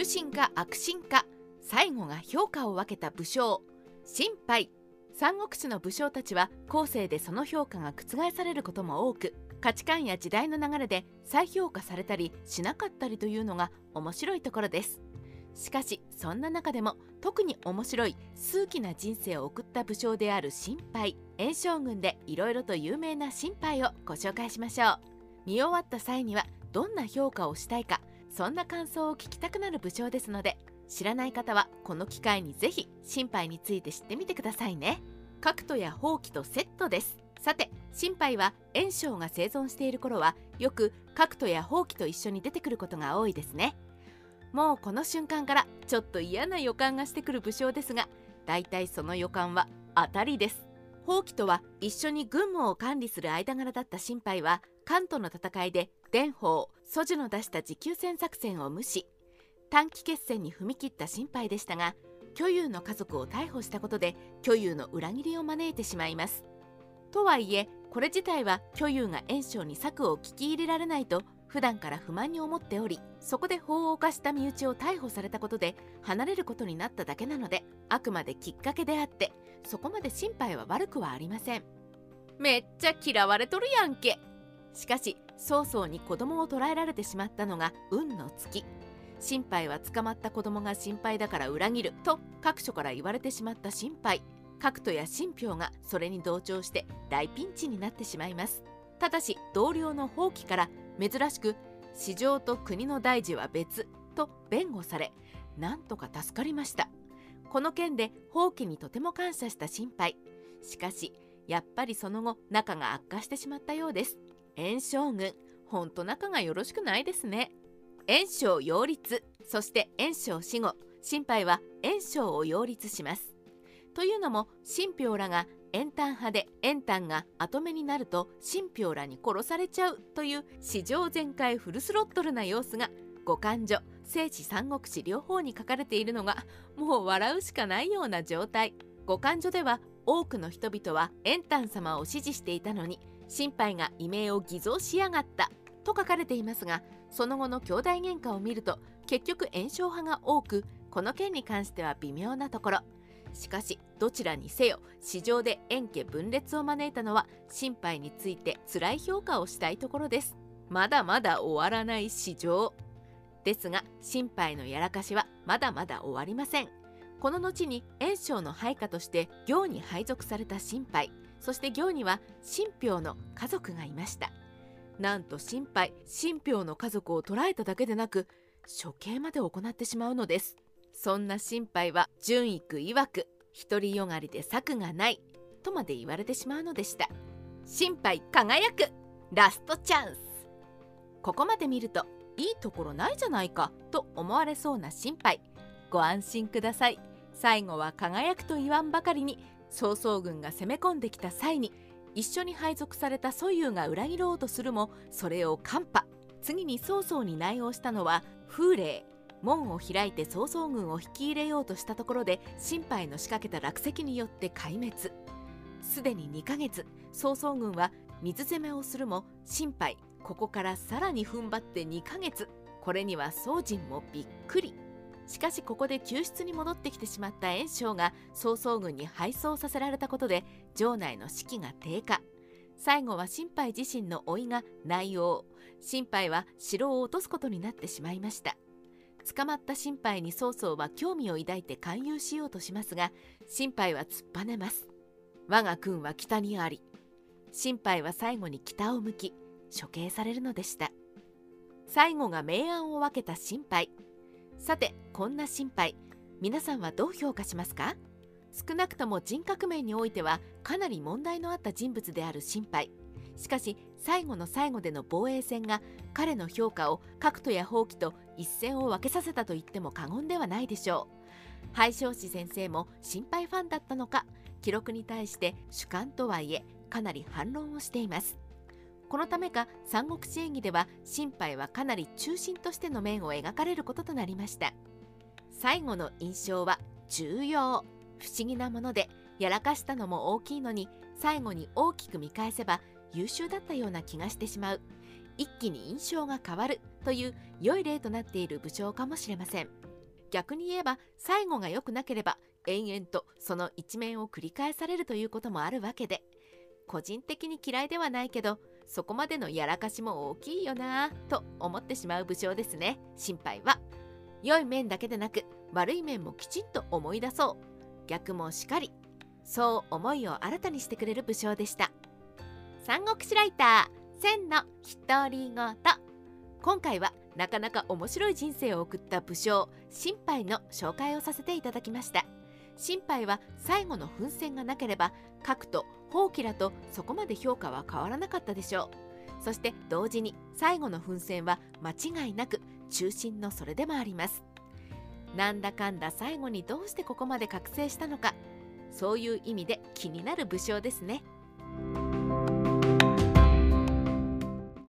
忠臣か悪臣か最後が評価を分けた武将。心配。三国志の武将たちは後世でその評価が覆されることも多く価値観や時代の流れで再評価されたりしなかったりというのが面白いところです。しかしそんな中でも特に面白い数奇な人生を送った武将である心配炎将軍でいろいろと有名な心配をご紹介しましょう。見終わった際にはどんな評価をしたいかそんな感想を聞きたくなる武将ですので知らない方はこの機会にぜひ心配について知ってみてくださいね。角斗や放棄とセットです。さて心配は炎章が生存している頃はよく角斗や放棄と一緒に出てくることが多いですね。もうこの瞬間からちょっと嫌な予感がしてくる武将ですが大体その予感は当たりです。放棄とは一緒に軍務を管理する間柄だった心配は関東の戦いで伝法蘇樹の出した持久戦作戦を無視。短期決戦に踏み切った心配でしたが巨友の家族を逮捕したことで巨友の裏切りを招いてしまいます。とはいえこれ自体は巨友が炎章に策を聞き入れられないと普段から不満に思っておりそこで法を犯した身内を逮捕されたことで離れることになっただけなのであくまできっかけであってそこまで心配は悪くはありません。めっちゃ嫌われとるやんけ。しかし早々に子供を捕らえられてしまったのが運の月。心配は捕まった子供が心配だから裏切ると各所から言われてしまった心配。角斗や信憑がそれに同調して大ピンチになってしまいます。ただし同僚の放棄から珍しく市場と国の大事は別と弁護されなんとか助かりました。この件で放棄にとても感謝した心配。しかしやっぱりその後仲が悪化してしまったようです。炎将軍ほんと仲がよろしくないですね。炎章擁立そして炎章死後心配は炎章を擁立します。というのも新兵らが円炭派で円炭が後目になると新兵らに殺されちゃうという史上全開フルスロットルな様子が五感所聖地三国志両方に書かれているのがもう笑うしかないような状態。五感所では多くの人々は円炭様を支持していたのに心配が異名を偽造しやがった。と書かれていますがその後の兄弟喧嘩を見ると結局炎症派が多くこの件に関しては微妙なところ。しかしどちらにせよ市場で円家分裂を招いたのは心配について辛い評価をしたいところです。まだまだ終わらない市場。ですが心配のやらかしはまだまだ終わりません。この後に炎章の配下として行に配属された心配。そして行には新兵の家族がいました。なんと心配新兵の家族を捕らえただけでなく処刑まで行ってしまうのです。そんな心配は純育曰く独りよがりで策がないとまで言われてしまうのでした。心配輝くラストチャンス。ここまで見るといいところないじゃないかと思われそうな心配。ご安心ください。最後は輝くと言わんばかりに曹操軍が攻め込んできた際に一緒に配属された蘇遊が裏切ろうとするもそれをカンパ次に曹操に内応したのは風霊門を開いて曹操軍を引き入れようとしたところで心配の仕掛けた落石によって壊滅。すでに2ヶ月曹操軍は水攻めをするも心配ここからさらに踏ん張って2ヶ月これには宗人もびっくり。しかしここで救出に戻ってきてしまった袁紹が曹操軍に敗走させられたことで城内の士気が低下。最後は心配自身の甥が内応心配は城を落とすことになってしまいました。捕まった心配に曹操は興味を抱いて勧誘しようとしますが心配は突っぱねます。我が軍は北にあり心配は最後に北を向き処刑されるのでした。最後が明暗を分けた心配。さてこんな心配。皆さんはどう評価しますか？少なくとも人格面においてはかなり問題のあった人物である心配。しかし最後の最後での防衛戦が彼の評価を角斗や放棄と一線を分けさせたと言っても過言ではないでしょう。廃将士先生も心配ファンだったのか記録に対して主観とはいえかなり反論をしています。このためか三国志演義では心配はかなり中心としての面を描かれることとなりました。最後の印象は重要。不思議なものでやらかしたのも大きいのに最後に大きく見返せば優秀だったような気がしてしまう。一気に印象が変わるという良い例となっている武将かもしれません。逆に言えば最後が良くなければ延々とその一面を繰り返されるということもあるわけで個人的に嫌いではないけどそこまでのやらかしも大きいよなぁと思ってしまう武将ですね。心配は。良い面だけでなく悪い面もきちんと思い出そう。逆もしかりそう思いを新たにしてくれる武将でした。三国志ライター千の独り言今回はなかなか面白い人生を送った武将心配の紹介をさせていただきました。心配は最後の奮戦がなければ核と放棄らとそこまで評価は変わらなかったでしょう。そして同時に最後の奮戦は間違いなく中心のそれでもあります。なんだかんだ最後にどうしてここまで覚醒したのかそういう意味で気になる武将ですね。